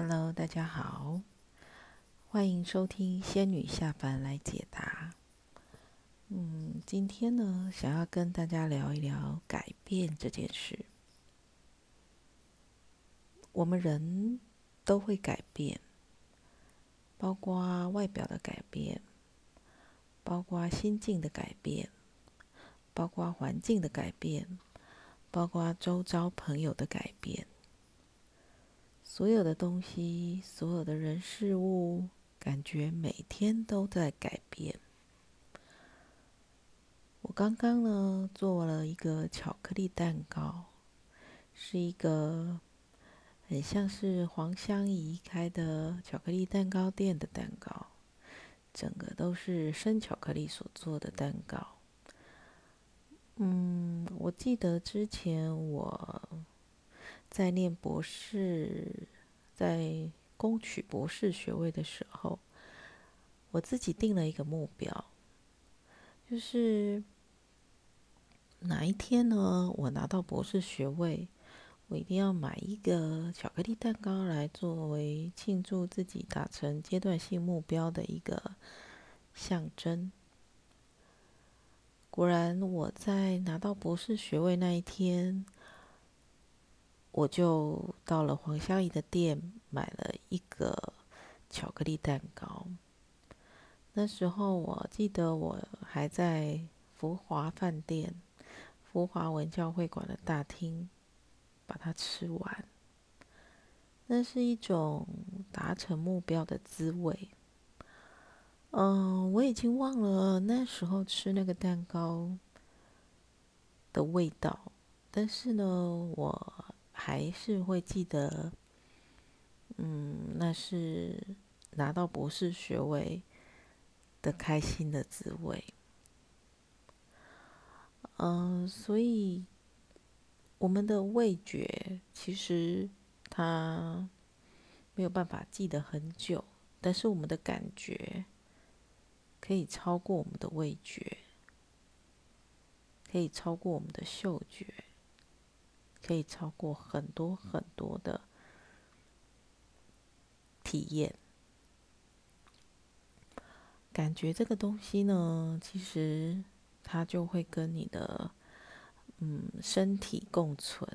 Hello，大家好，欢迎收听仙女下凡来解答。嗯，今天呢，想要跟大家聊一聊改变这件事。我们人都会改变，包括外表的改变，包括心境的改变，包括环境的改变，包括周遭朋友的改变。所有的东西，所有的人事物，感觉每天都在改变。我刚刚呢做了一个巧克力蛋糕，是一个很像是黄香怡开的巧克力蛋糕店的蛋糕，整个都是生巧克力所做的蛋糕。嗯，我记得之前我。在念博士，在攻取博士学位的时候，我自己定了一个目标，就是哪一天呢，我拿到博士学位，我一定要买一个巧克力蛋糕来作为庆祝自己达成阶段性目标的一个象征。果然，我在拿到博士学位那一天。我就到了黄香怡的店，买了一个巧克力蛋糕。那时候我记得我还在福华饭店、福华文教会馆的大厅把它吃完。那是一种达成目标的滋味。嗯，我已经忘了那时候吃那个蛋糕的味道，但是呢，我。还是会记得，嗯，那是拿到博士学位的开心的滋味。嗯，所以我们的味觉其实它没有办法记得很久，但是我们的感觉可以超过我们的味觉，可以超过我们的嗅觉。可以超过很多很多的体验，感觉这个东西呢，其实它就会跟你的嗯身体共存。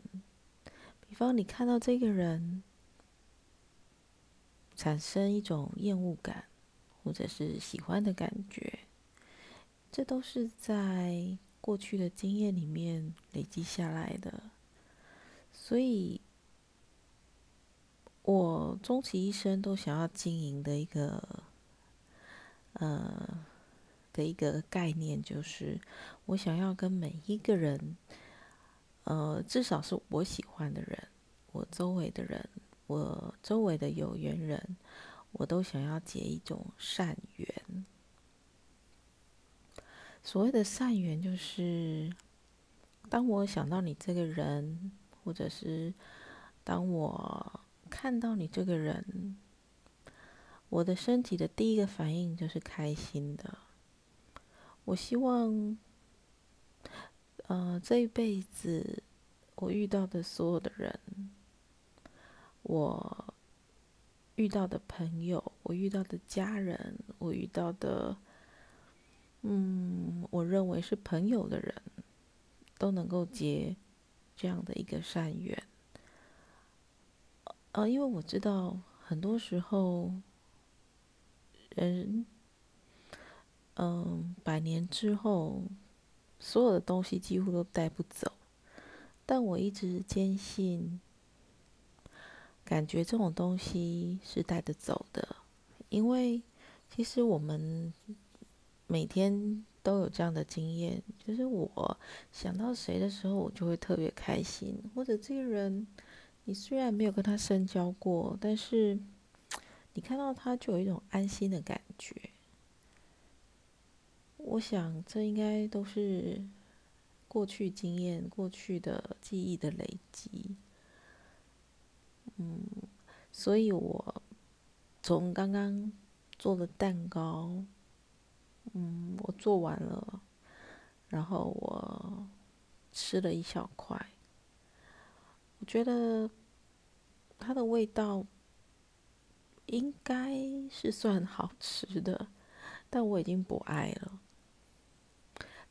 比方你看到这个人产生一种厌恶感，或者是喜欢的感觉，这都是在过去的经验里面累积下来的。所以，我终其一生都想要经营的一个，呃，的一个概念，就是我想要跟每一个人，呃，至少是我喜欢的人，我周围的人，我周围的有缘人，我都想要结一种善缘。所谓的善缘，就是当我想到你这个人。或者是当我看到你这个人，我的身体的第一个反应就是开心的。我希望，呃，这一辈子我遇到的所有的人，我遇到的朋友，我遇到的家人，我遇到的，嗯，我认为是朋友的人，都能够结。这样的一个善缘，呃，因为我知道很多时候，人，嗯，百年之后，所有的东西几乎都带不走，但我一直坚信，感觉这种东西是带得走的，因为其实我们每天。都有这样的经验，就是我想到谁的时候，我就会特别开心。或者这个人，你虽然没有跟他深交过，但是你看到他就有一种安心的感觉。我想这应该都是过去经验、过去的记忆的累积。嗯，所以我从刚刚做的蛋糕。嗯，我做完了，然后我吃了一小块。我觉得它的味道应该是算好吃的，但我已经不爱了。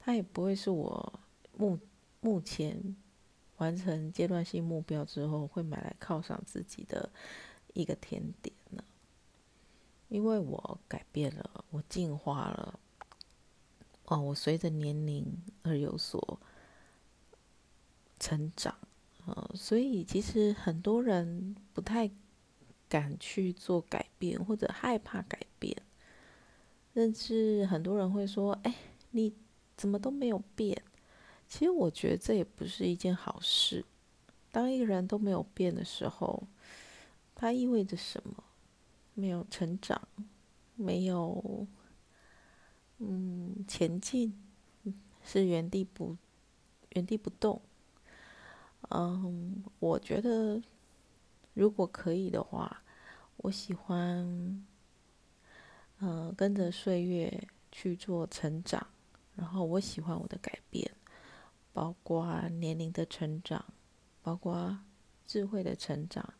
它也不会是我目目前完成阶段性目标之后会买来犒赏自己的一个甜点了，因为我改变了，我进化了。哦，我随着年龄而有所成长，呃，所以其实很多人不太敢去做改变，或者害怕改变，甚至很多人会说：“哎，你怎么都没有变？”其实我觉得这也不是一件好事。当一个人都没有变的时候，它意味着什么？没有成长，没有。嗯，前进是原地不原地不动。嗯，我觉得如果可以的话，我喜欢嗯跟着岁月去做成长。然后我喜欢我的改变，包括年龄的成长，包括智慧的成长，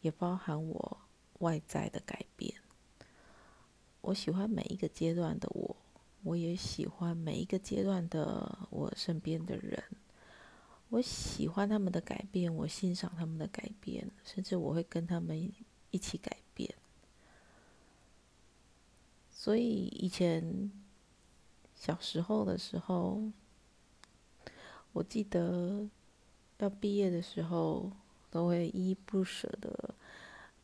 也包含我外在的改变。我喜欢每一个阶段的我，我也喜欢每一个阶段的我身边的人。我喜欢他们的改变，我欣赏他们的改变，甚至我会跟他们一起改变。所以以前小时候的时候，我记得要毕业的时候，都会依依不舍的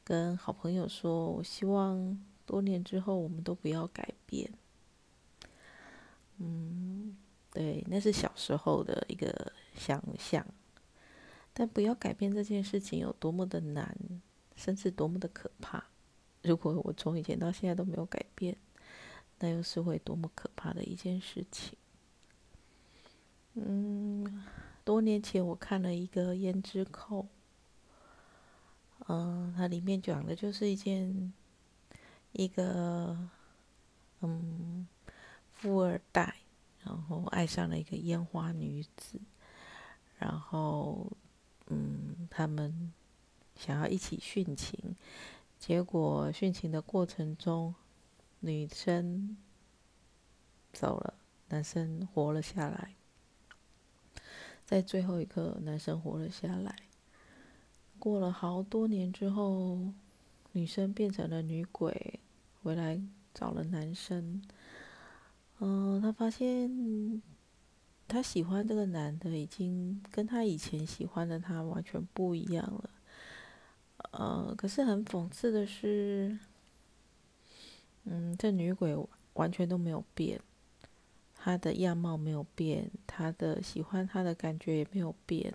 跟好朋友说：“我希望。”多年之后，我们都不要改变。嗯，对，那是小时候的一个想象。但不要改变这件事情有多么的难，甚至多么的可怕。如果我从以前到现在都没有改变，那又是会多么可怕的一件事情。嗯，多年前我看了一个《胭脂扣》，嗯，它里面讲的就是一件。一个嗯，富二代，然后爱上了一个烟花女子，然后嗯，他们想要一起殉情，结果殉情的过程中，女生走了，男生活了下来，在最后一刻，男生活了下来。过了好多年之后，女生变成了女鬼。回来找了男生，嗯，他发现他喜欢这个男的已经跟他以前喜欢的他完全不一样了，呃，可是很讽刺的是，嗯，这女鬼完全都没有变，她的样貌没有变，她的喜欢她的感觉也没有变，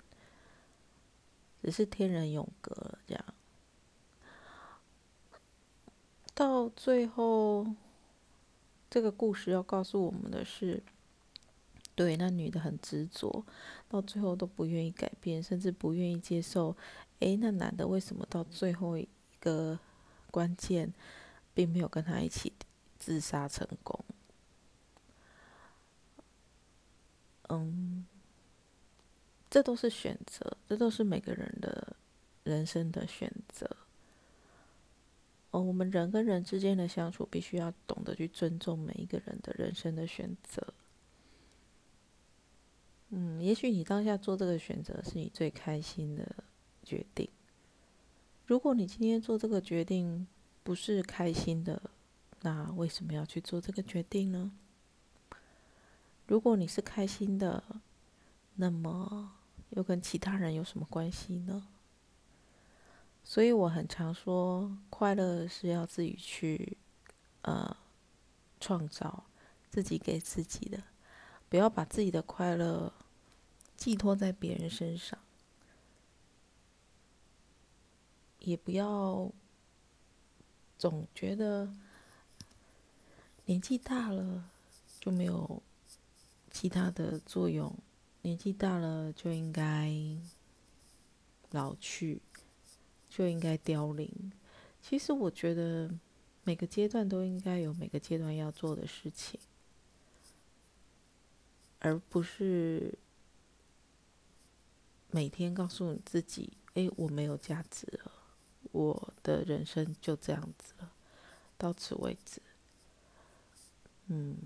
只是天人永隔了这样。到最后，这个故事要告诉我们的是，对那女的很执着，到最后都不愿意改变，甚至不愿意接受。诶，那男的为什么到最后一个关键，并没有跟他一起自杀成功？嗯，这都是选择，这都是每个人的人生的选择。哦，我们人跟人之间的相处，必须要懂得去尊重每一个人的人生的选择。嗯，也许你当下做这个选择是你最开心的决定。如果你今天做这个决定不是开心的，那为什么要去做这个决定呢？如果你是开心的，那么又跟其他人有什么关系呢？所以我很常说，快乐是要自己去，呃，创造，自己给自己的，不要把自己的快乐寄托在别人身上，也不要总觉得年纪大了就没有其他的作用，年纪大了就应该老去。就应该凋零。其实我觉得每个阶段都应该有每个阶段要做的事情，而不是每天告诉你自己：“哎，我没有价值了，我的人生就这样子了，到此为止。嗯，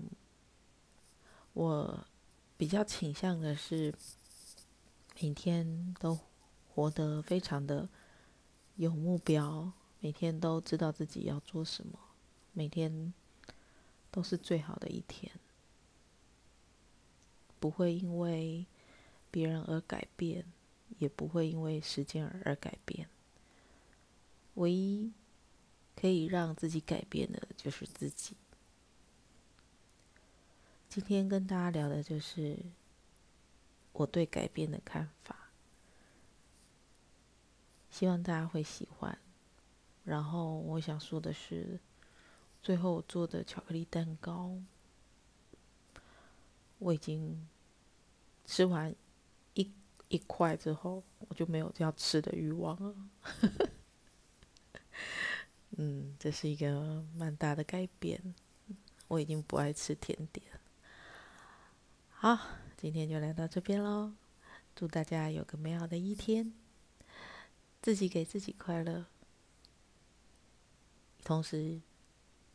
我比较倾向的是每天都活得非常的有目标，每天都知道自己要做什么，每天都是最好的一天，不会因为别人而改变，也不会因为时间而改变。唯一可以让自己改变的就是自己。今天跟大家聊的就是我对改变的看法，希望大家会喜欢。然后我想说的是，最后我做的巧克力蛋糕，我已经吃完一一块之后，我就没有要吃的欲望了。嗯，这是一个蛮大的改变，我已经不爱吃甜点。好，今天就来到这边喽。祝大家有个美好的一天，自己给自己快乐，同时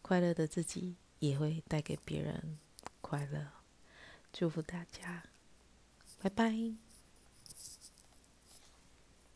快乐的自己也会带给别人快乐。祝福大家，拜拜。